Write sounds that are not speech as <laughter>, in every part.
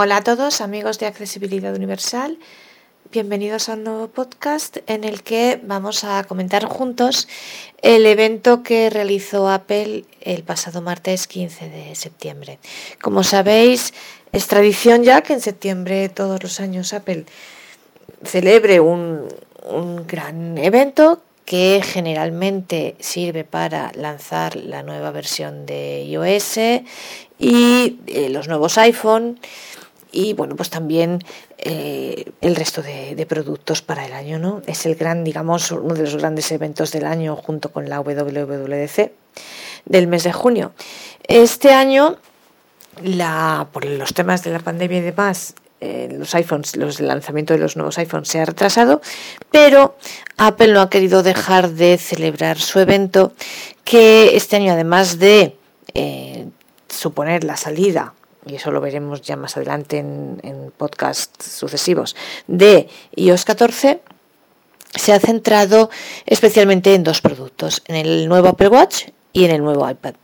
Hola a todos amigos de Accesibilidad Universal, bienvenidos a un nuevo podcast en el que vamos a comentar juntos el evento que realizó Apple el pasado martes 15 de septiembre. Como sabéis, es tradición ya que en septiembre todos los años Apple celebre un, un gran evento que generalmente sirve para lanzar la nueva versión de iOS y eh, los nuevos iPhone y bueno, pues también eh, el resto de, productos para el año, ¿no? Es el gran, digamos, uno de los grandes eventos del año junto con la WWDC del mes de junio. Este año, la, por los temas de la pandemia y demás, eh, los iPhones, los, el lanzamiento de los nuevos iPhones se ha retrasado, pero Apple no ha querido dejar de celebrar su evento, que este año, además de eh, suponer la salida y eso lo veremos ya más adelante en, podcasts sucesivos, de iOS 14, se ha centrado especialmente en dos productos, en el nuevo Apple Watch y en el nuevo iPad.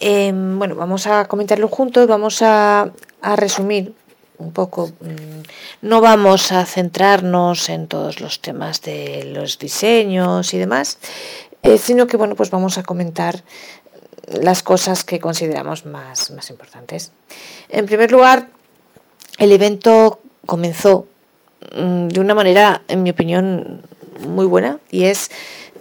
Em, bueno, vamos a comentarlo juntos, vamos a, resumir un poco. Mm, no vamos a centrarnos en todos los temas de los diseños y demás, eh, sino que bueno, pues vamos a comentar las cosas que consideramos más, más importantes. En primer lugar, el evento comenzó mm, de una manera, en mi opinión, muy buena y es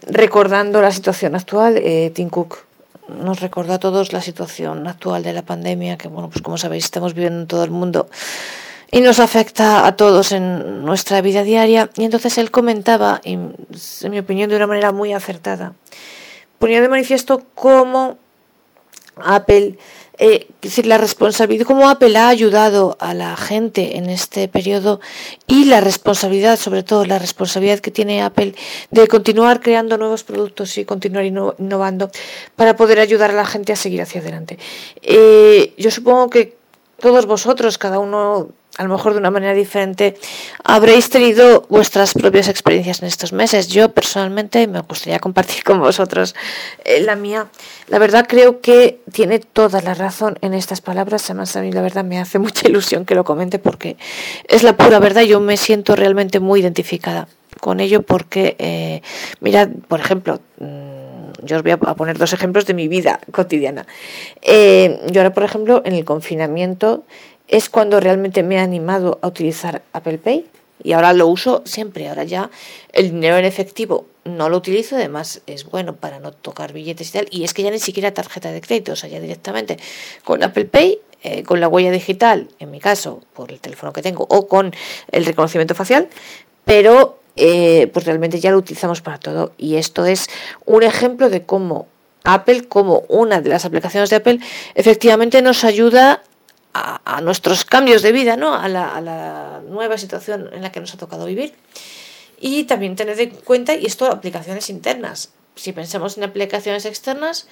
recordando la situación actual. Eh, Tim Cook nos recordó a todos la situación actual de la pandemia, que bueno, pues como sabéis estamos viviendo en todo el mundo y nos afecta a todos en nuestra vida diaria. Y entonces él comentaba, en mi opinión de una manera muy acertada, ponía de manifiesto cómo Apple, eh, decir, la responsabilidad, cómo Apple ha ayudado a la gente en este periodo y la responsabilidad, sobre todo la responsabilidad que tiene Apple de continuar creando nuevos productos y continuar innovando para poder ayudar a la gente a seguir hacia adelante. Eh, yo supongo que todos vosotros, cada uno a lo mejor de una manera diferente, habréis tenido vuestras propias experiencias en estos meses. Yo personalmente me gustaría compartir con vosotros eh, la mía. La verdad creo que tiene toda la razón en estas palabras. Además a mí la verdad me hace <laughs> mucha ilusión que lo comente porque es la pura verdad. Yo me siento realmente muy identificada con ello porque, eh, mirad, por ejemplo, mm, yo os voy a poner dos ejemplos de mi vida cotidiana. Eh, yo ahora, por ejemplo, en el confinamiento es cuando realmente me he animado a utilizar Apple Pay y ahora lo uso siempre. Ahora ya el dinero en efectivo no lo utilizo, además es bueno para no tocar billetes y tal. Y es que ya ni siquiera tarjeta de crédito, o sea, ya directamente con Apple Pay, eh, con la huella digital, en mi caso, por el teléfono que tengo, o con el reconocimiento facial, pero eh, pues realmente ya lo utilizamos para todo. Y esto es un ejemplo de cómo Apple, como una de las aplicaciones de Apple, efectivamente nos ayuda a, nuestros cambios de vida, ¿no? A la, nueva situación en la que nos ha tocado vivir. Y también tener en cuenta, y esto, aplicaciones internas. Si pensamos en aplicaciones externas,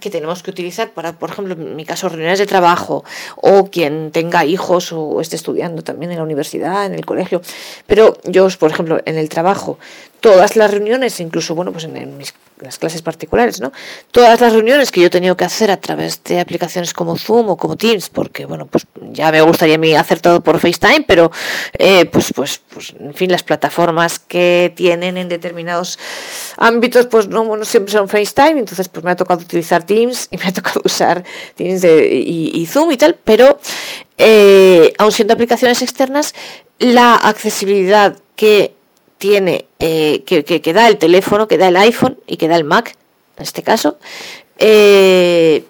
que tenemos que utilizar para, por ejemplo, en mi caso, reuniones de trabajo o quien tenga hijos o esté estudiando también en la universidad, en el colegio. Pero yo, por ejemplo, en el trabajo, todas las reuniones, incluso, bueno, pues en, mis las clases particulares, ¿no? Todas las reuniones que yo he tenido que hacer a través de aplicaciones como Zoom o como Teams, porque, bueno, pues ya me gustaría a mí hacer todo por FaceTime, pero, eh, pues, pues, pues, en fin, las plataformas que tienen en determinados ámbitos, pues no, siempre son FaceTime, entonces, pues me ha tocado utilizar Teams y me ha tocado <laughs> usar Teams y, Zoom y tal, pero, eh, aun siendo aplicaciones externas, la accesibilidad que tiene, eh, que, que, da el teléfono, que da el iPhone y que da el Mac, en este caso, eh,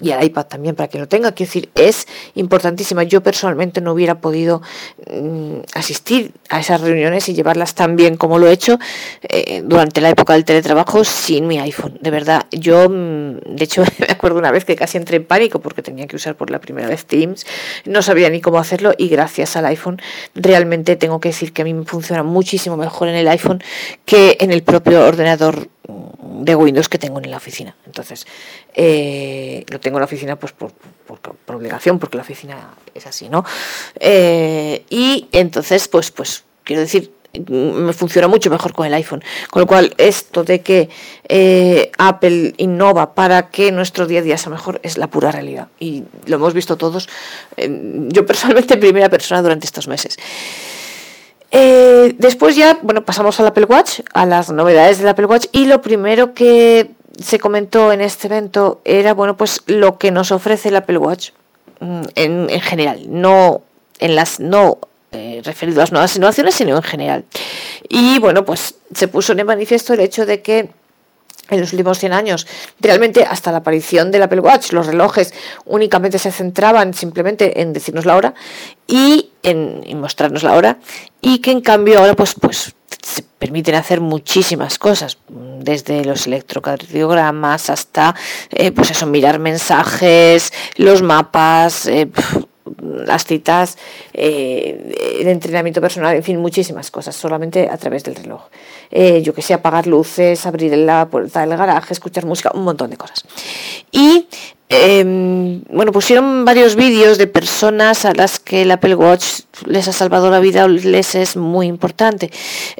y el iPad también para que lo tenga. Quiero decir, es importantísima. Yo personalmente no hubiera podido mm, asistir a esas reuniones y llevarlas tan bien como lo he hecho eh, durante la época del teletrabajo sin mi iPhone. De verdad, yo, mm, de hecho, <laughs> me acuerdo una vez que casi entré en pánico porque tenía que usar por la primera vez Teams, no sabía ni cómo hacerlo y gracias al iPhone realmente tengo que decir que a mí me funciona muchísimo mejor en el iPhone que en el propio ordenador de Windows que tengo en la oficina. Entonces, eh, lo tengo en la oficina pues por, por, obligación, porque la oficina es así, ¿no? Eh, y entonces, pues, pues quiero decir, me funciona mucho mejor con el iPhone. Con lo cual, esto de que eh, Apple innova para que nuestro día a día sea mejor es la pura realidad. Y lo hemos visto todos, eh, yo personalmente en primera persona durante estos meses. Eh, después ya, bueno, pasamos al Apple Watch, a las novedades del Apple Watch y lo primero que se comentó en este evento era, bueno, pues lo que nos ofrece el Apple Watch mm, en, en general, no en las no eh, referido a las nuevas innovaciones, sino en general. Y bueno, pues se puso en manifiesto el hecho de que en los últimos 100 años, realmente hasta la aparición del Apple Watch, los relojes únicamente se centraban simplemente en decirnos la hora y en, mostrarnos la hora, y que en cambio ahora pues, pues se permiten hacer muchísimas cosas, desde los electrocardiogramas hasta eh, pues eso, mirar mensajes, los mapas, eh, las citas, eh, el entrenamiento personal, en fin, muchísimas cosas, solamente a través del reloj. Eh, yo que sé, apagar luces, abrir la puerta del garaje, escuchar música, un montón de cosas. Y Em, bueno, pusieron varios vídeos de personas a las que el Apple Watch les ha salvado la vida o les es muy importante.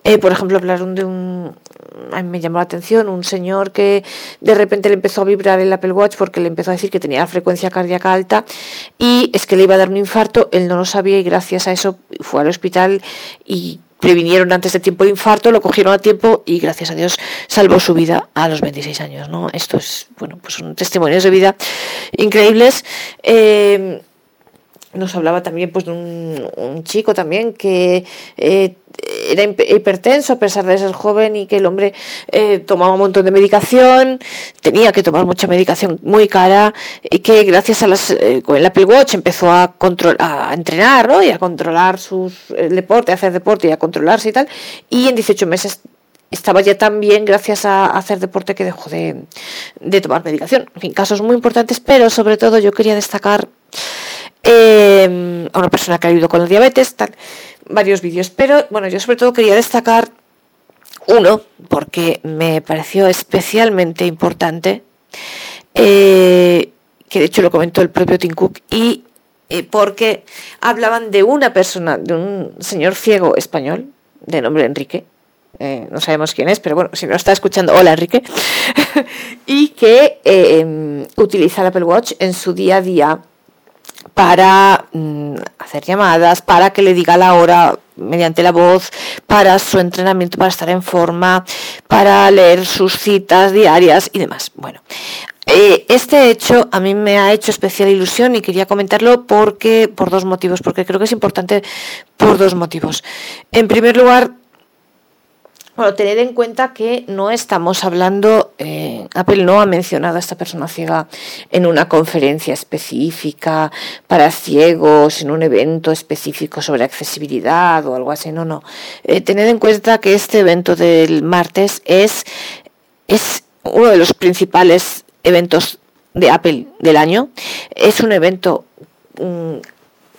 Eh, por ejemplo, hablaron de un, a mí me llamó la atención, un señor que de repente le empezó a vibrar el Apple Watch porque le empezó a decir que tenía frecuencia cardíaca alta y es que le iba a dar un infarto, él no lo sabía y gracias a eso fue al hospital y previnieron antes de tiempo el infarto, lo cogieron a tiempo y gracias a Dios salvó su vida a los 26 años, ¿no? Esto es, bueno, pues son testimonios de vida increíbles. Eh, nos hablaba también pues un, chico también que eh, era hipertenso a pesar de ser joven y que el hombre eh, tomaba un montón de medicación, tenía que tomar mucha medicación muy cara y que gracias a las, eh, con el Apple Watch empezó a, entrenar ¿no? y a controlar sus deporte, a hacer deporte y a controlarse y tal, y en 18 meses estaba ya tan bien gracias a hacer deporte que dejó de, de tomar medicación. En fin, casos muy importantes, pero sobre todo yo quería destacar eh, a una persona que ha vivido con la diabetes, varios vídeos. Pero bueno, yo sobre todo quería destacar uno, porque me pareció especialmente importante, eh, que de hecho lo comentó el propio Tim Cook, y eh, porque hablaban de una persona, de un señor ciego español, de nombre Enrique, eh, no sabemos quién es, pero bueno, si no está escuchando, hola Enrique, <laughs> y que utiliza el Apple Watch en su día a día para mm, hacer llamadas, para que le diga la hora mediante la voz, para su entrenamiento, para estar en forma, para leer sus citas diarias y demás. Bueno, eh, este hecho a mí me ha hecho especial ilusión y quería comentarlo porque por dos motivos, porque creo que es importante por dos motivos. En primer lugar, bueno, tener en cuenta que no estamos hablando, eh, Apple no ha mencionado a esta persona ciega en una conferencia específica para ciegos, en un evento específico sobre accesibilidad o algo así, no, no. Eh, tened en cuenta que este evento del martes es, es uno de los principales eventos de Apple del año. Es un evento mm,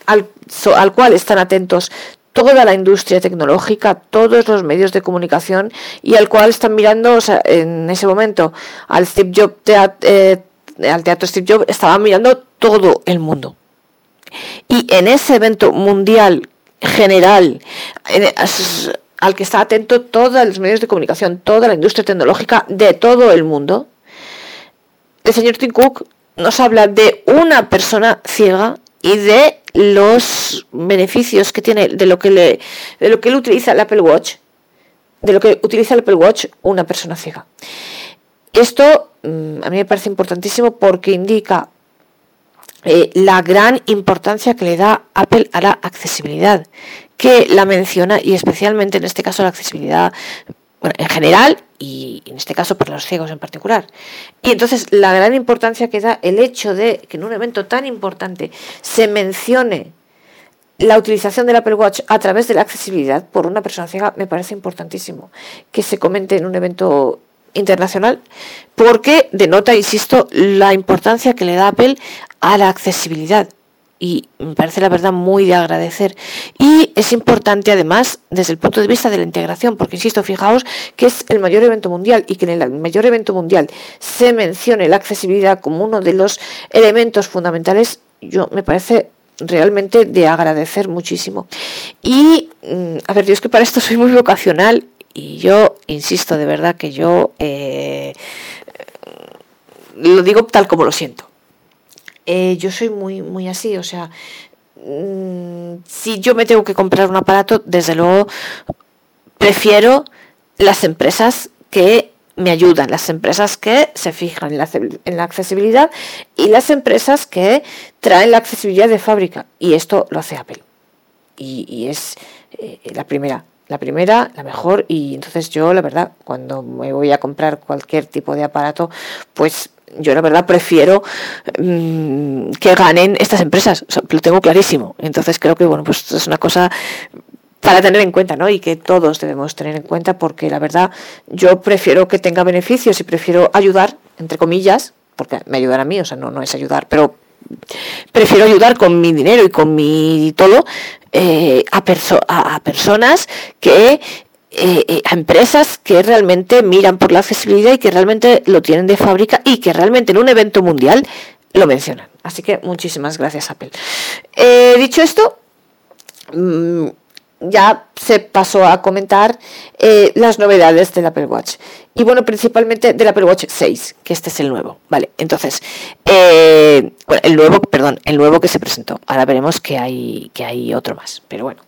al, al, cual están atentos toda la industria tecnológica, todos los medios de comunicación y al cual están mirando en ese momento al Steve Jobs eh, al teatro Steve Jobs estaba mirando todo el mundo. Y en ese evento mundial general al que está atento todos los medios de comunicación, toda la industria tecnológica de todo el mundo, el señor Tim Cook nos habla de una persona ciega y de los beneficios que tiene de lo que le de lo que utiliza el Apple Watch de lo que utiliza el Apple Watch una persona ciega. Esto mm, a mí me parece importantísimo porque indica eh, la gran importancia que le da Apple a la accesibilidad que la menciona y especialmente en este caso la accesibilidad bueno, en general y en este caso para los ciegos en particular. Y entonces la gran importancia que da el hecho de que en un evento tan importante se mencione la utilización del Apple Watch a través de la accesibilidad por una persona ciega me parece importantísimo que se comente en un evento internacional porque denota, insisto, la importancia que le da Apple a la accesibilidad y me parece la verdad muy de agradecer. Y es importante además desde el punto de vista de la integración, porque insisto, fijaos que es el mayor evento mundial y que en el mayor evento mundial se mencione la accesibilidad como uno de los elementos fundamentales, yo me parece realmente de agradecer muchísimo. Y, mm, a ver, yo es que para esto soy muy vocacional y yo insisto de verdad que yo eh, lo digo tal como lo siento. Eh, yo soy muy, muy así, o sea, mm, si yo me tengo que comprar un aparato, desde luego prefiero las empresas que me ayudan, las empresas que se fijan en la, accesibilidad y las empresas que traen la accesibilidad de fábrica. Y esto lo hace Apple. Y, es eh, la primera, la primera, la mejor. Y entonces yo, la verdad, cuando me voy a comprar cualquier tipo de aparato, pues yo la verdad prefiero mm, que ganen estas empresas, lo tengo clarísimo. Entonces creo que bueno, pues es una cosa para tener en cuenta, ¿no? Y que todos debemos tener en cuenta porque la verdad yo prefiero que tenga beneficios y prefiero ayudar, entre comillas, porque me ayudan a mí, o sea, no, no es ayudar, pero prefiero ayudar con mi dinero y con mi todo eh, a, a, personas que eh, eh, a empresas que realmente miran por la accesibilidad y que realmente lo tienen de fábrica y que realmente en un evento mundial lo mencionan. Así que muchísimas gracias Apple. dicho esto, mm, ya se pasó a comentar eh, las novedades del Apple Watch. Y bueno, principalmente del Apple Watch 6, que este es el nuevo. Vale, entonces, eh, bueno, el nuevo, perdón, el nuevo que se presentó. Ahora veremos que hay, que hay otro más, pero bueno.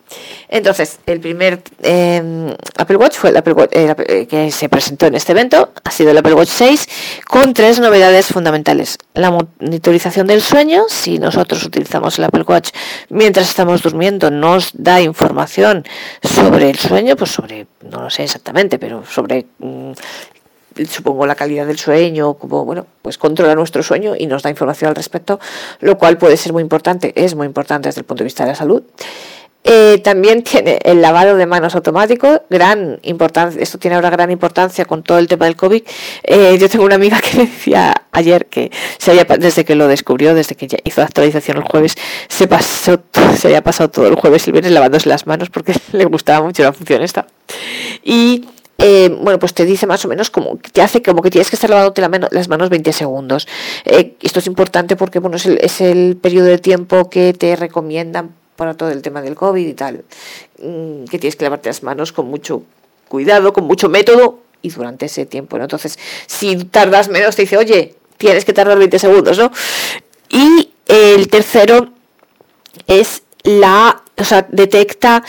Entonces, el primer em, Apple Watch fue el eh, que se presentó en este evento, ha sido el Apple Watch 6, con tres novedades fundamentales. La monitorización del sueño, si nosotros utilizamos el Apple Watch mientras estamos durmiendo, nos da información sobre el sueño, pues sobre, no lo sé exactamente, pero sobre... Mm, supongo la calidad del sueño, como bueno, pues controla nuestro sueño y nos da información al respecto, lo cual puede ser muy importante, es muy importante desde el punto de vista de la salud. Eh, también tiene el lavado de manos automático, gran importancia, esto tiene ahora gran importancia con todo el tema del COVID. Eh, yo tengo una amiga que <laughs> decía ayer que se había, desde que lo descubrió, desde que hizo la actualización el jueves, se pasó, se había pasado todo el jueves el viernes lavándose las manos porque <laughs> le gustaba mucho la función esta. Y eh, bueno, pues te dice más o menos como, te hace como que tienes que estar lavándote las manos 20 segundos. esto es importante porque, bueno, es el, es el periodo de tiempo que te recomiendan para todo el tema del COVID y tal, mm, que tienes que lavarte las manos con mucho cuidado, con mucho método y durante ese tiempo, ¿no? Entonces, si tardas menos, te dice, oye, tienes que tardar 20 segundos, ¿no? Y el tercero es la, o sea, detecta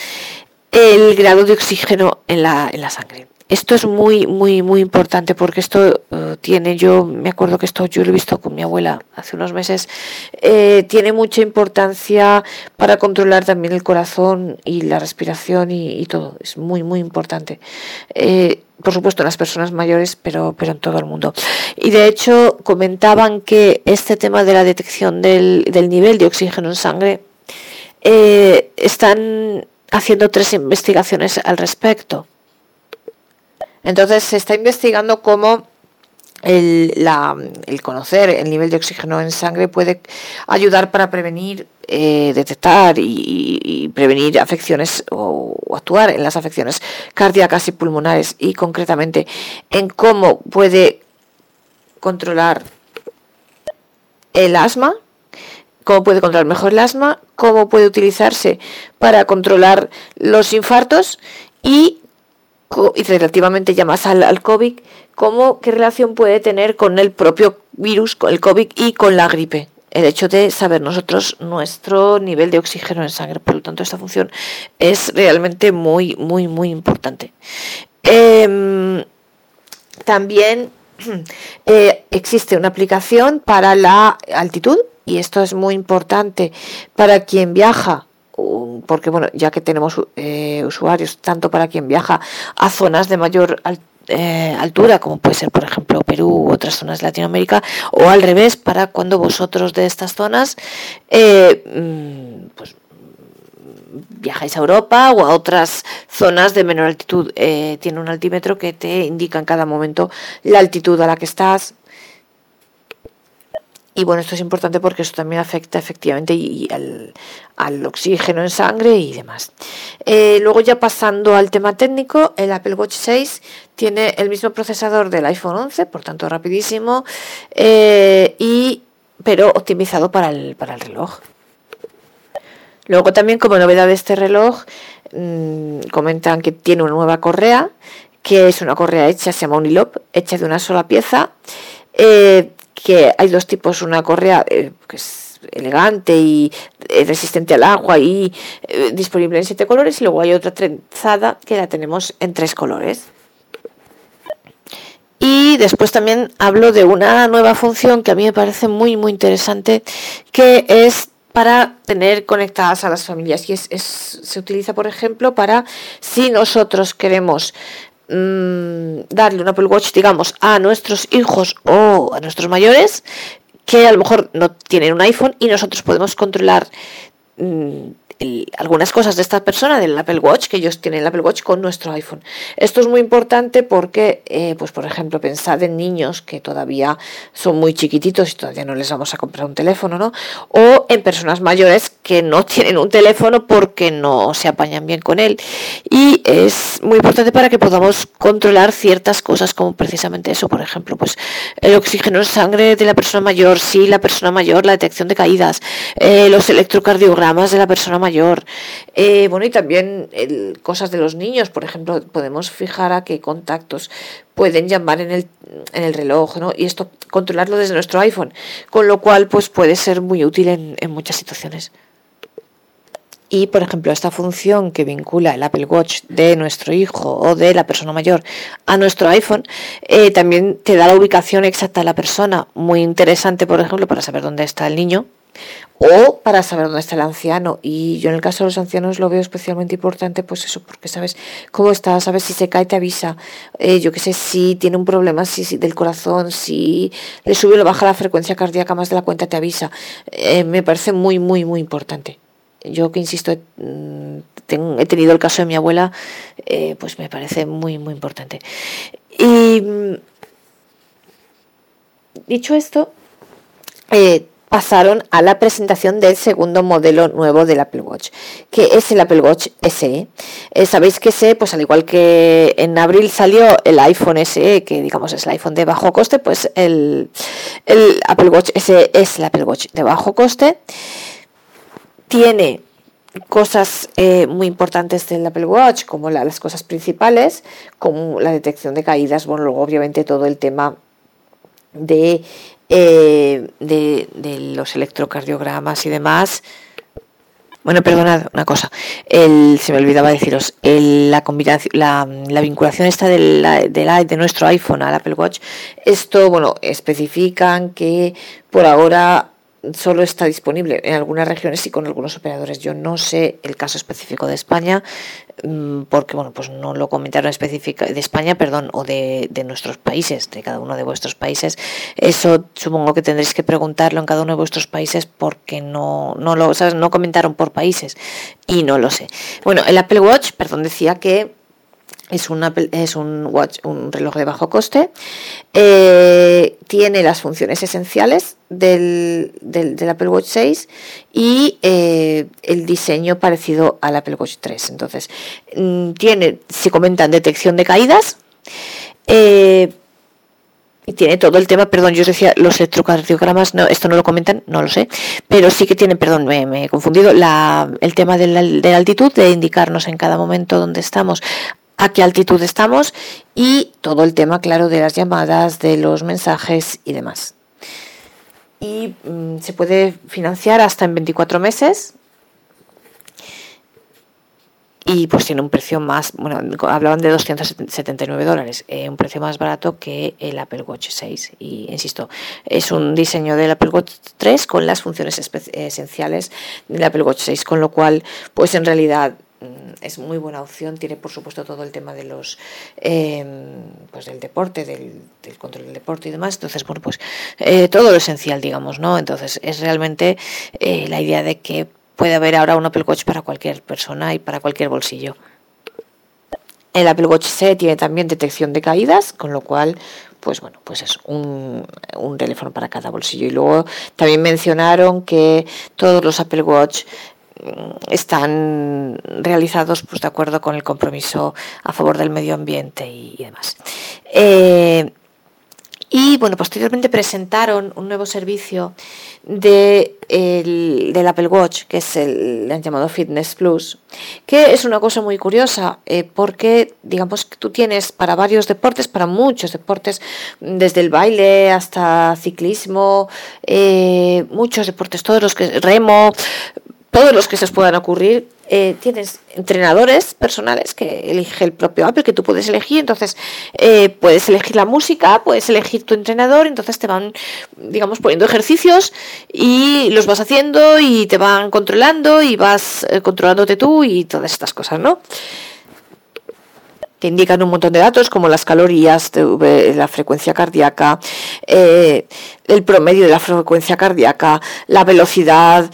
el grado de oxígeno en la, en la sangre. Esto es muy, muy, muy importante porque esto eh, tiene, yo me acuerdo que esto yo lo he visto con mi abuela hace unos meses, eh, tiene mucha importancia para controlar también el corazón y la respiración y, todo. Es muy, muy importante. Eh, por supuesto en las personas mayores, pero, pero en todo el mundo. Y de hecho comentaban que este tema de la detección del, del nivel de oxígeno en sangre están haciendo tres investigaciones al respecto. Entonces se está investigando cómo el, conocer el nivel de oxígeno en sangre puede ayudar para prevenir, eh, detectar y, prevenir afecciones o, actuar en las afecciones cardíacas y pulmonares y concretamente en cómo puede controlar el asma, cómo puede controlar mejor el asma, cómo puede utilizarse para controlar los infartos y y relativamente ya más al, COVID, ¿cómo, ¿qué relación puede tener con el propio virus, con el COVID y con la gripe? El hecho de saber nosotros nuestro nivel de oxígeno en sangre. Por lo tanto, esta función es realmente muy, muy, muy importante. Em, también <clears throat> eh, existe una aplicación para la altitud y esto es muy importante para quien viaja porque bueno, ya que tenemos eh, usuarios tanto para quien viaja a zonas de mayor eh, altura, como puede ser por ejemplo Perú u otras zonas de Latinoamérica, o al revés, para cuando vosotros de estas zonas eh, mm, pues, viajáis a Europa o a otras zonas de menor altitud. tiene un altímetro que te indica en cada momento la altitud a la que estás, y bueno, esto es importante porque eso también afecta efectivamente y, al, oxígeno en sangre y demás. Eh, luego ya pasando al tema técnico, el Apple Watch 6 tiene el mismo procesador del iPhone 11, por tanto rapidísimo, eh, y, pero optimizado para el, para el reloj. Luego también como novedad de este reloj mmm, comentan que tiene una nueva correa, que es una correa hecha, se llama Unilop, hecha de una sola pieza, eh, que hay dos tipos, una correa eh, que es elegante y eh, resistente al agua y eh, disponible en siete colores y luego hay otra trenzada que la tenemos en tres colores. Y después también hablo de una nueva función que a mí me parece muy muy interesante, que es para tener conectadas a las familias. Y es, se utiliza, por ejemplo, para si nosotros queremos mmm, darle un Apple Watch, digamos, a nuestros hijos o a nuestros mayores, que a lo mejor no tienen un iPhone y nosotros podemos controlar mmm, algunas cosas de esta persona del Apple Watch, que ellos tienen el Apple Watch con nuestro iPhone. Esto es muy importante porque, eh, pues por ejemplo, pensad en niños que todavía son muy chiquititos y todavía no les vamos a comprar un teléfono, ¿no? O en personas mayores que no <laughs> tienen un teléfono porque no se apañan bien con él. Y es muy importante para que podamos controlar ciertas cosas como precisamente eso, por ejemplo, pues el oxígeno en sangre de la persona mayor, sí, la persona mayor, la detección de caídas, eh, los electrocardiogramas de la persona mayor. Eh, bueno, y también cosas de los niños, por ejemplo, podemos fijar a qué contactos pueden llamar en el, en el reloj, ¿no? Y esto controlarlo desde nuestro iPhone, con lo cual pues puede ser muy útil en, en muchas situaciones. Y, por ejemplo, esta función que vincula el Apple Watch de nuestro hijo o de la persona mayor a nuestro iPhone, eh, también te da la ubicación exacta de la persona. Muy interesante, por ejemplo, para saber dónde está el niño o para saber dónde está el anciano. Y yo en el caso de los ancianos lo veo especialmente importante, pues eso, porque sabes cómo está, sabes si se cae, te avisa. Eh, yo qué sé, si tiene un problema si, del corazón, si le sube o baja la frecuencia cardíaca más de la cuenta, te avisa. Eh, me parece muy, muy, muy importante yo que insisto, mm, he tenido el caso de mi abuela, eh, pues me parece muy, muy importante. Y mm, dicho esto, eh, pasaron a la presentación del segundo modelo nuevo del Apple Watch, que es el Apple Watch SE. Eh, Sabéis que SE, pues al igual que en abril salió el iPhone SE, que digamos es el iPhone de bajo coste, pues el, Apple Watch SE es el Apple Watch de bajo coste tiene cosas eh, muy importantes del Apple Watch, como la, las cosas principales, como la detección de caídas, bueno, luego obviamente todo el tema de, eh, de, los electrocardiogramas y demás. Bueno, perdonad una cosa, el, se me olvidaba deciros, el, la, combinación, la, la, vinculación esta de, la, de, la, de nuestro iPhone al Apple Watch, esto, bueno, especifican que por ahora solo está disponible en algunas regiones y con algunos operadores. Yo no sé el caso específico de España, mm, porque bueno, pues no lo comentaron específico de España, perdón, o de, de, nuestros países, de cada uno de vuestros países. Eso supongo que tendréis que preguntarlo en cada uno de vuestros países porque no, no lo, ¿sabes? no comentaron por países y no lo sé. Bueno, el Apple Watch, perdón, decía que es, es un, reloj de bajo coste. Eh, tiene las funciones esenciales del, del, Apple Watch 6 y eh, el diseño parecido al Apple Watch 3. Entonces, mm, tiene, se comentan detección de caídas. Eh, y tiene todo el tema, perdón, yo os decía los electrocardiogramas, no, esto no lo comentan, no lo sé, pero sí que tienen, perdón, me, me he confundido, la, el tema de la, de la altitud, de indicarnos en cada momento dónde estamos, a qué altitud estamos y todo el tema, claro, de las llamadas, de los mensajes y demás. Y mmm, se puede financiar hasta en 24 meses. Y pues tiene un precio más, bueno, hablaban de 279 dólares, eh, un precio más barato que el Apple Watch 6. Y insisto, es un diseño del Apple Watch 3 con las funciones esenciales del Apple Watch 6, con lo cual, pues en realidad Mm, es muy buena opción. Tiene, por supuesto, todo el tema de los eh, pues del deporte, del, control del deporte y demás. Entonces, bueno, pues eh, todo lo esencial, digamos, ¿no? Entonces, es realmente eh, la idea de que puede haber ahora un Apple Watch para cualquier persona y para cualquier bolsillo. El Apple Watch C tiene también detección de caídas, con lo cual, pues bueno, pues es un, un teléfono para cada bolsillo. Y luego también mencionaron que todos los Apple Watch están realizados pues, de acuerdo con el compromiso a favor del medio ambiente y, demás. Eh, Y bueno, posteriormente presentaron un nuevo servicio de del Apple Watch, que es el, han llamado Fitness Plus, que es una cosa muy curiosa, eh, porque digamos que tú tienes para varios deportes, para muchos deportes, desde el baile hasta ciclismo, eh, muchos deportes, todos los que remo, todos los que se os puedan ocurrir, eh, tienes entrenadores personales que elige el propio Apple, que tú puedes elegir, entonces eh, puedes elegir la música, puedes elegir tu entrenador, entonces te van, digamos, poniendo ejercicios y los vas haciendo y te van controlando y vas eh, controlándote tú y todas estas cosas, ¿no? Te indican un montón de datos como las calorías, la frecuencia cardíaca, el promedio de la frecuencia cardíaca, la velocidad,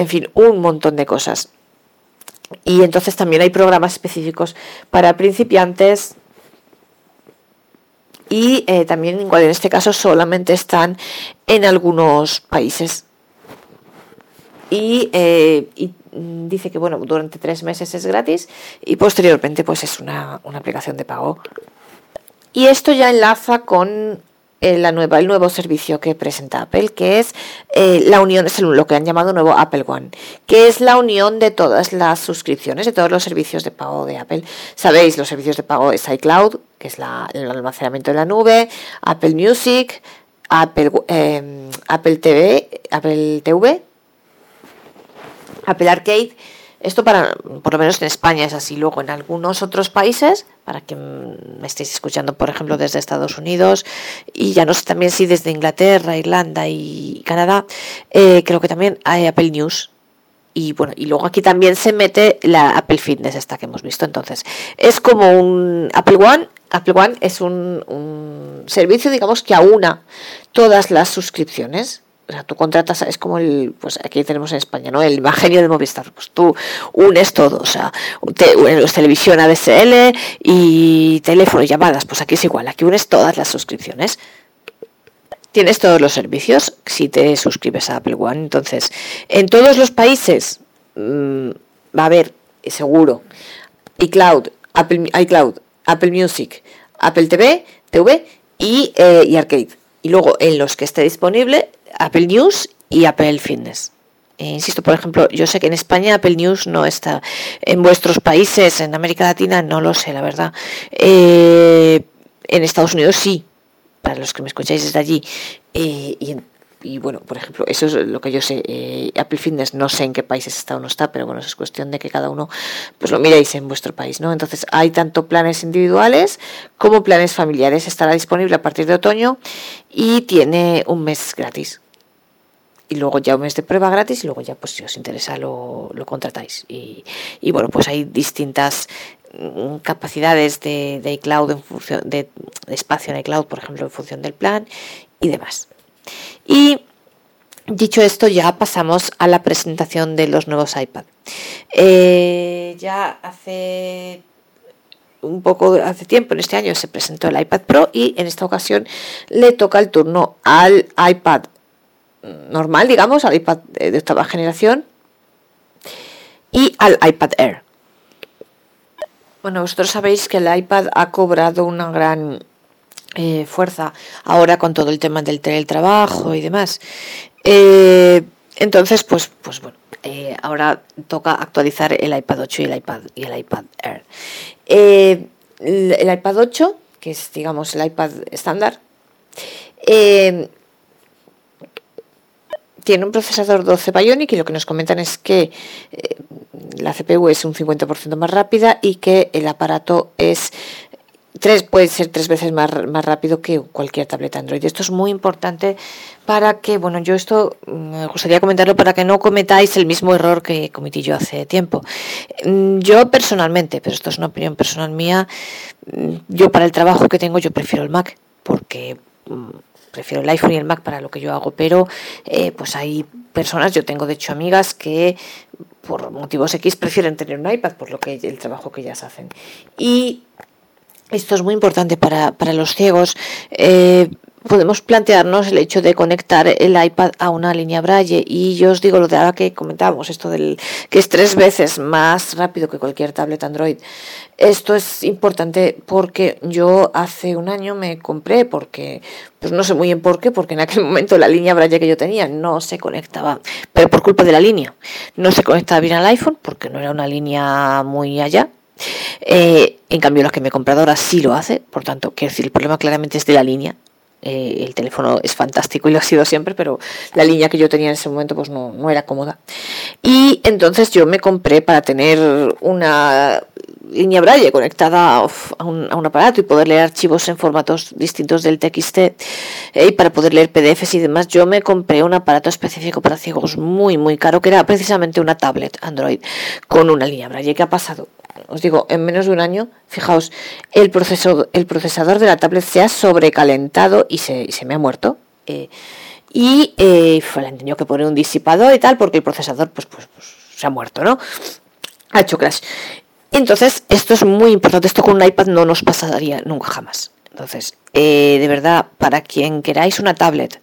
en fin, un montón de cosas. Y entonces también hay programas específicos para principiantes y eh, también igual en este caso solamente están en algunos países. Y, eh, dice que bueno, durante tres meses es gratis y posteriormente pues es una, una aplicación de pago. Y esto ya enlaza con eh, la nueva, el nuevo servicio que presenta Apple, que es eh, la unión, es lo que han llamado nuevo Apple One, que es la unión de todas las suscripciones, de todos los servicios de pago de Apple. Sabéis, los servicios de pago es iCloud, que es la, el almacenamiento de la nube, Apple Music, Apple, em, Apple TV, Apple TV, Apple Arcade esto para, por lo menos en España es así. Luego en algunos otros países, para que me estéis escuchando, por ejemplo, desde Estados Unidos y ya no sé también si desde Inglaterra, Irlanda y Canadá, eh, creo que también hay Apple News. Y bueno, y luego aquí también se mete la Apple Fitness, esta que hemos visto. Entonces, es como un Apple One. Apple One es un, un servicio, digamos, que aúna todas las suscripciones o sea, tú contratas, es como el, pues aquí tenemos en España, ¿no? El Evangelio de Movistar, pues tú unes todo, o sea, te, televisión ADSL y teléfono llamadas, pues aquí es igual, aquí unes todas las suscripciones. Tienes todos los servicios si te suscribes a Apple One. Entonces, en todos los países mm, va a haber, seguro, iCloud, Apple, iCloud, Apple Music, Apple TV, TV eh, y Arcade. Y luego en los que esté disponible, Apple News y Apple Fitness. Eh, insisto, por ejemplo, yo sé que en España Apple News no está. En vuestros países, en América Latina, no lo sé, la verdad. Eh, en Estados Unidos sí, para los que me escucháis desde allí. Eh, y, bueno, por ejemplo, eso es lo que yo sé. Apple Fitness no sé en qué países está o no está, pero bueno, es cuestión de que cada uno pues lo miréis en vuestro país, ¿no? Entonces, hay tanto planes individuales como planes familiares. Estará disponible a partir de otoño y tiene un mes gratis y luego ya un mes de prueba gratis y luego ya pues si os interesa lo, lo contratáis. Y, y, bueno, pues hay distintas mm, capacidades de, de iCloud en función de, espacio en iCloud, por ejemplo, en función del plan y demás. Y dicho esto, ya pasamos a la presentación de los nuevos iPad. Eh, ya hace un poco hace tiempo, en este año se presentó el iPad Pro y en esta ocasión le toca el turno al iPad normal, digamos, al iPad de octava generación y al iPad Air. Bueno, vosotros sabéis que el iPad ha cobrado una gran eh, fuerza ahora con todo el tema del teletrabajo y demás. Eh, entonces, pues, pues bueno, eh, ahora toca actualizar el iPad 8 y el iPad y el iPad Air. el, el, iPad 8, que es digamos el iPad estándar, tiene un procesador 12 Bionic y lo que nos comentan es que eh, la CPU es un 50% más rápida y que el aparato es tres, puede ser tres veces más, más rápido que cualquier tableta Android. Esto es muy importante para que, bueno, yo esto mm, me gustaría comentarlo para que no cometáis el mismo error que cometí yo hace tiempo. Mm, yo personalmente, pero esto es una opinión personal mía, mm, yo para el trabajo que tengo yo prefiero el Mac porque prefiero el iPhone y el Mac para lo que yo hago, pero eh, pues hay personas, yo tengo de hecho amigas que por motivos X prefieren tener un iPad por lo que el trabajo que ellas hacen. Y esto es muy importante para, los ciegos. Eh, podemos plantearnos el hecho de conectar el iPad a una línea Braille. Y yo os digo lo de ahora que comentábamos esto del que es tres veces más rápido que cualquier tablet Android. Esto es importante porque yo hace un año me compré porque pues no sé muy bien por qué porque en aquel <laughs> momento la línea Braille que yo tenía no se conectaba pero por culpa de la línea. No se conectaba bien al iPhone porque no era una línea muy allá. Eh, en cambio la que me he comprado ahora sí lo hace por tanto quiero decir el problema claramente es de la línea eh, el teléfono es fantástico y lo ha sido siempre, pero la línea que yo tenía en ese momento pues no, no era cómoda. Y entonces yo me compré para tener una línea Braille conectada a un, a un, aparato y poder leer archivos en formatos distintos del TXT eh, y para poder leer PDFs y demás, yo me compré un aparato específico para ciegos muy, muy caro, que era precisamente una tablet Android con una línea Braille. ¿Qué ha pasado? Os digo, en menos de un año, fijaos, el, proceso, el procesador de la tablet se ha sobrecalentado y se, me ha muerto. Eh, y eh, le han tenido que poner un disipador y tal, porque el procesador pues, pues, pues, se ha muerto, ¿no? Ha hecho crash. Entonces, esto es muy importante. Esto con un iPad no nos pasaría nunca jamás. Entonces, eh, de verdad, para quien queráis una tablet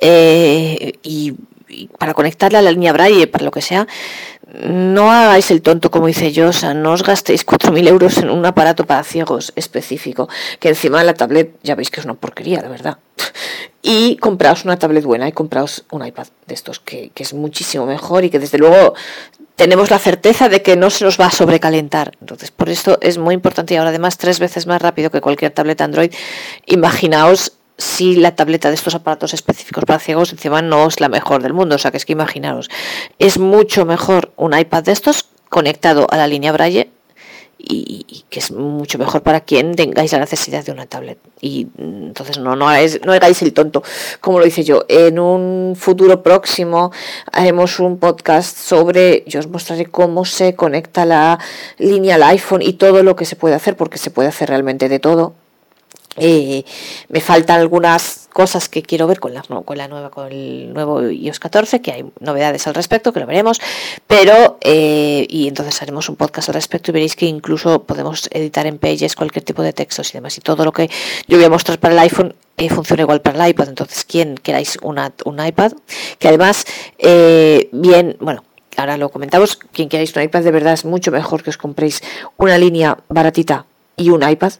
eh, y para conectarla a la línea Braille, para lo que sea, no hagáis el tonto como dice yo, o sea, no os gastéis 4.000 euros en un aparato para ciegos específico, que encima la tablet ya veis que es una porquería, la verdad. Y compraos una tablet buena y compraos un iPad de estos, que, que es muchísimo mejor y que desde luego tenemos la certeza de que no se nos va a sobrecalentar. Entonces, por esto es muy importante y ahora además tres veces más rápido que cualquier tableta Android. Imaginaos si la tableta de estos aparatos específicos para ciegos encima no es la mejor del mundo. O sea que es que imaginaros, es mucho mejor un iPad de estos conectado a la línea Braille y, que es mucho mejor para quien tengáis la necesidad de una tablet. Y mm, entonces no, no, no hagáis el tonto, como lo hice yo. En un futuro próximo haremos un podcast sobre, yo os mostraré cómo se conecta la línea al iPhone y todo lo que se puede hacer, porque se puede hacer realmente de todo eh, me faltan algunas cosas que quiero ver con la, con la nueva, con el nuevo iOS 14, que hay novedades al respecto, que lo veremos, pero eh, y entonces haremos un podcast al respecto y veréis que incluso podemos editar en Pages cualquier tipo de textos y demás. Y todo lo que yo voy a mostrar para el iPhone eh, funciona igual para el iPad. Entonces, quien queráis una, un iPad, que además, bien, bueno, ahora lo comentamos, quien queráis un iPad de verdad es mucho mejor que os compréis una línea baratita y un iPad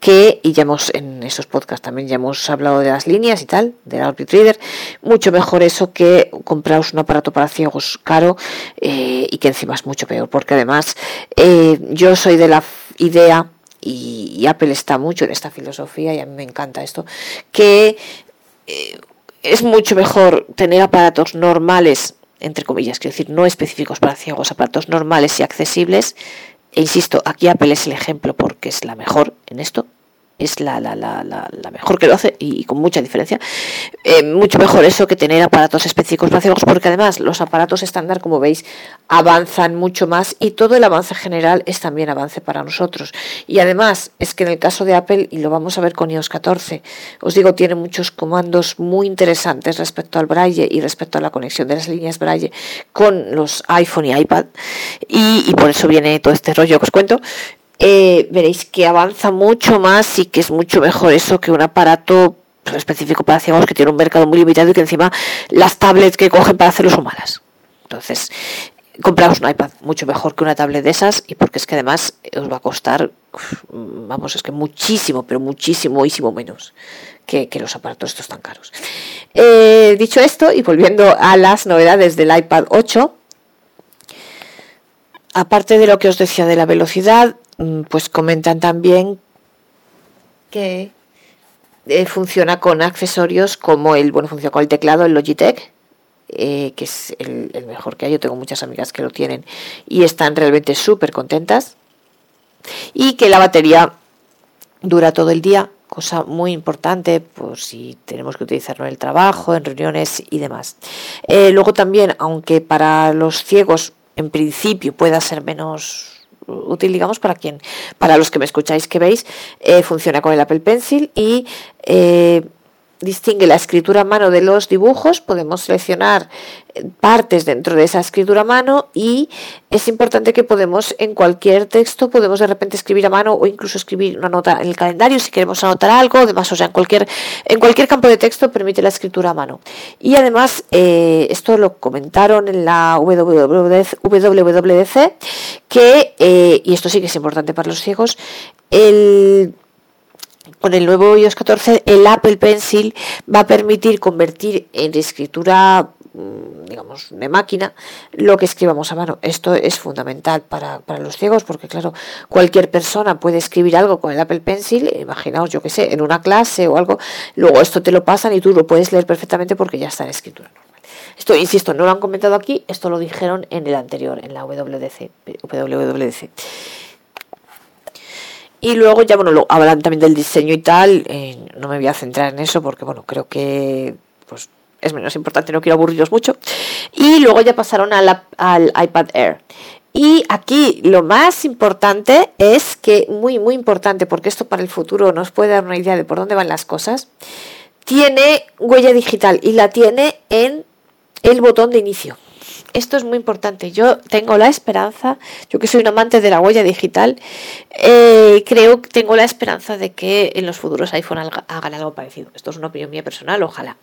que, y ya hemos en esos podcasts también ya hemos hablado de las líneas y tal, del Orbit Reader, mucho mejor eso que compraros un aparato para ciegos caro eh, y que encima es mucho peor, porque además eh, yo soy de la idea, y, Apple está mucho en esta filosofía y a mí me encanta esto, que eh, es mucho mejor tener aparatos normales, entre comillas, quiero decir, no específicos para ciegos, aparatos normales y accesibles, e insisto, aquí Apple es el ejemplo porque es la mejor en esto, es la, la, la, la, mejor que lo hace y con mucha diferencia. Eh, mucho mejor eso que tener aparatos específicos para ciegos, porque además los aparatos estándar, como veis, avanzan mucho más y todo el avance general es también avance para nosotros. Y además es que en el caso de Apple, y lo vamos a ver con iOS 14, os digo, tiene muchos comandos muy interesantes respecto al braille y respecto a la conexión de las líneas braille con los iPhone y iPad. Y, y por eso viene todo este rollo que os cuento. Eh, veréis que avanza mucho más y que es mucho mejor eso que un aparato específico para ciegos que tiene un mercado muy limitado y que encima las tablets que cogen para hacerlo son malas. Entonces, compraos un iPad mucho mejor que una tablet de esas y porque es que además os va a costar, vamos, es que muchísimo, pero muchísimo, muchísimo menos que, los aparatos estos tan caros. Eh, dicho esto y volviendo a las novedades del iPad 8, aparte de lo que os decía de la velocidad, pues comentan también que eh, funciona con accesorios como el, bueno, funciona con el teclado, el Logitech, eh, que es el, mejor que hay. Yo tengo muchas amigas que lo tienen y están realmente súper contentas. Y que la batería dura todo el día, cosa muy importante por si tenemos que utilizarlo en el trabajo, en reuniones y demás. Eh, luego también, aunque para los ciegos en principio pueda ser menos útil, digamos, para quien, para los que me escucháis que veis, eh, funciona con el Apple Pencil y eh, distingue la escritura a mano de los dibujos, podemos seleccionar eh, partes dentro de esa escritura a mano y es importante que podemos en cualquier texto podemos de repente escribir a mano o incluso escribir una nota en el calendario si queremos anotar algo, además o sea en cualquier en cualquier campo de texto permite la escritura a mano. Y además eh, esto lo comentaron en la WWDC que eh, y esto sí que es importante para los ciegos el con el nuevo iOS 14 el Apple Pencil va a permitir convertir en escritura mm, digamos de máquina lo que escribamos a mano esto es fundamental para, los ciegos porque claro cualquier persona puede escribir algo con el Apple Pencil imaginaos yo que sé en una clase o algo luego esto te lo pasan y tú lo puedes leer perfectamente porque ya está en escritura normal esto, insisto, no lo han comentado aquí, esto lo dijeron en el anterior, en la WWDC. WWDC. Y luego ya, bueno, lo, hablan también del diseño y tal. Eh, no me voy a centrar en eso porque, bueno, creo que pues, es menos importante, no quiero aburriros mucho. Y luego ya pasaron al, al iPad Air. Y aquí lo más importante es que, muy, muy importante, porque esto para el futuro nos puede dar una idea de por dónde van las cosas, tiene huella digital y la tiene en el botón de inicio esto es muy importante. Yo tengo la esperanza, yo que soy un amante de la huella digital, eh, creo que tengo la esperanza de que en los futuros iPhone hagan algo parecido. Esto es una opinión mía personal, ojalá.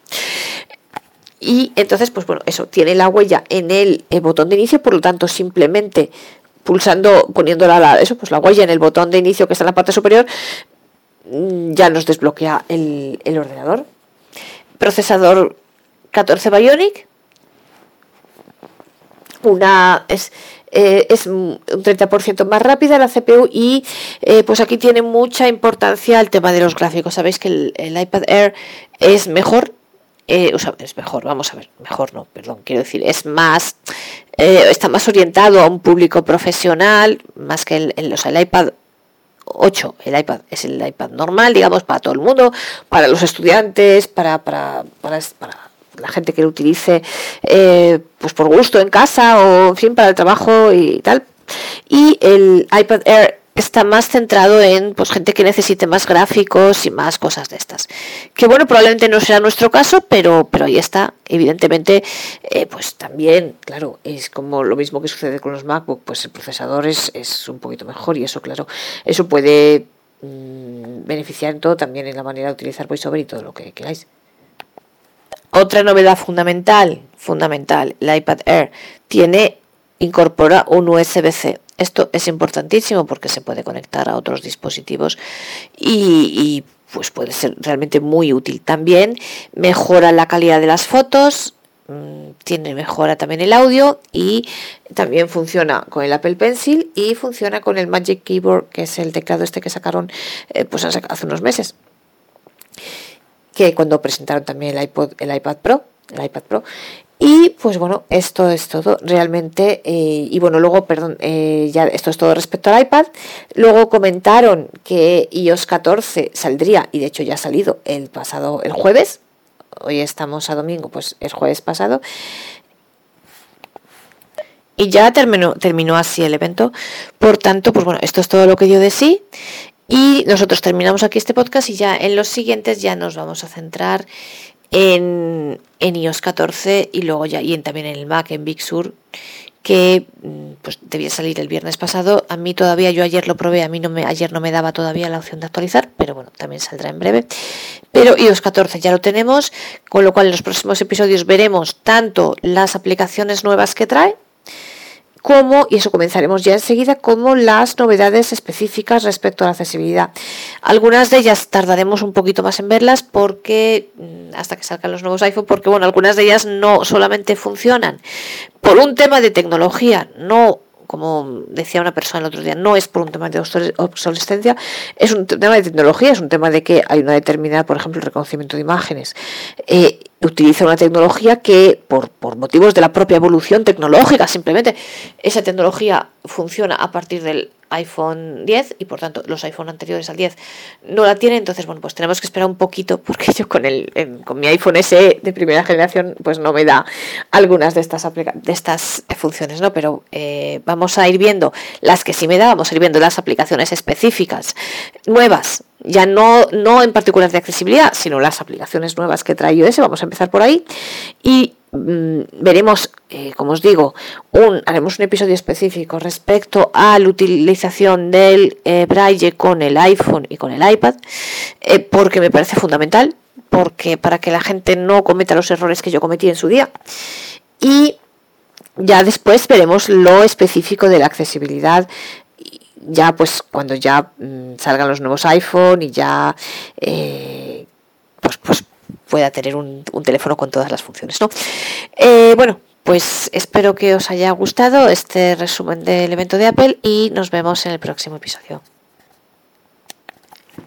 Y entonces, pues bueno, eso, tiene la huella en el, botón de inicio, por lo tanto, simplemente pulsando, poniendo la, eso, pues la huella en el botón de inicio que está en la parte superior, mm, ya nos desbloquea el, el ordenador. Procesador 14 Bionic, una es, eh, es un 30% más rápida la CPU y eh, pues aquí tiene mucha importancia el tema de los gráficos. Sabéis que el, iPad Air es mejor, eh, o sea, es mejor, vamos a ver, mejor no, perdón, quiero decir, es más, está más orientado a un público profesional, más que el, el, el iPad 8, el iPad es el iPad normal, digamos, para todo el mundo, para los estudiantes, para, para, para la gente que lo utilice eh, pues por gusto en casa o en fin para el trabajo y tal. Y el iPad Air está más centrado en pues gente que necesite más gráficos y más cosas de estas. Que bueno, probablemente no sea nuestro caso, pero, pero ahí está. Evidentemente, eh, pues también, claro, es como lo mismo que sucede con los MacBook, pues el procesador es, es un poquito mejor y eso, claro, eso puede mm, beneficiar en todo, también en la manera de utilizar VoiceOver y todo lo que queráis. Otra novedad fundamental, fundamental, la iPad Air tiene incorpora un USB-C. Esto es importantísimo porque se puede conectar a otros dispositivos y, pues puede ser realmente muy útil. También mejora la calidad de las fotos, mm, tiene mejora también el audio y también funciona con el Apple Pencil y funciona con el Magic Keyboard, que es el teclado este que sacaron eh, pues hace unos meses que cuando presentaron también el iPod, el iPad Pro, el iPad Pro. Y pues bueno, esto es todo realmente. Eh, y bueno, luego, perdón, eh, ya esto es todo respecto al iPad. Luego comentaron que iOS 14 saldría, y de hecho ya ha salido el pasado, el jueves. Hoy estamos a domingo, pues el jueves pasado. Y ya terminó, terminó así el evento. Por tanto, pues bueno, esto es todo lo que dio de sí. Y nosotros terminamos aquí este podcast y ya en los siguientes ya nos vamos a centrar en, en iOS 14 y luego ya y en, también en el Mac, en Big Sur, que mm, pues debía salir el viernes pasado. A mí todavía, yo ayer lo probé, a mí no me, ayer no me daba todavía la opción de actualizar, pero bueno, también saldrá en breve. Pero iOS 14 ya lo tenemos, con lo cual en los próximos episodios veremos tanto las aplicaciones nuevas que trae, como, y eso comenzaremos ya enseguida, como las novedades específicas respecto a la accesibilidad. Algunas de ellas tardaremos un poquito más en verlas porque mm, hasta que salgan los nuevos iPhone, porque bueno, algunas de ellas no solamente funcionan por un tema de tecnología, no como decía una persona el otro día, no es por un tema de obsolescencia, es un tema de tecnología, es un tema de que hay una determinada, por ejemplo, el reconocimiento de imágenes. Eh, utiliza una tecnología que, por, por motivos de la propia evolución tecnológica, simplemente esa tecnología funciona a partir del iPhone 10 y por tanto los iPhone anteriores al 10 no la tienen, entonces bueno, pues tenemos que esperar un poquito porque yo con el con mi iPhone SE de primera generación pues no me da algunas de estas de estas funciones, ¿no? Pero eh, vamos a ir viendo las que sí me da, vamos a ir viendo las aplicaciones específicas nuevas ya no, no en particular de accesibilidad, sino las aplicaciones nuevas que trae iOS, vamos a empezar por ahí, y veremos, eh, como os digo, un, haremos un episodio específico respecto a la utilización del eh, braille con el iPhone y con el iPad, eh, porque me parece fundamental, porque para que la gente no cometa los errores que yo cometí en su día. Y ya después veremos lo específico de la accesibilidad ya pues cuando ya mm, salgan los nuevos iPhone y ya pues, pues pueda tener un, teléfono con todas las funciones. ¿no? Eh, bueno, pues espero que os haya gustado este resumen del evento de Apple y nos vemos en el próximo episodio.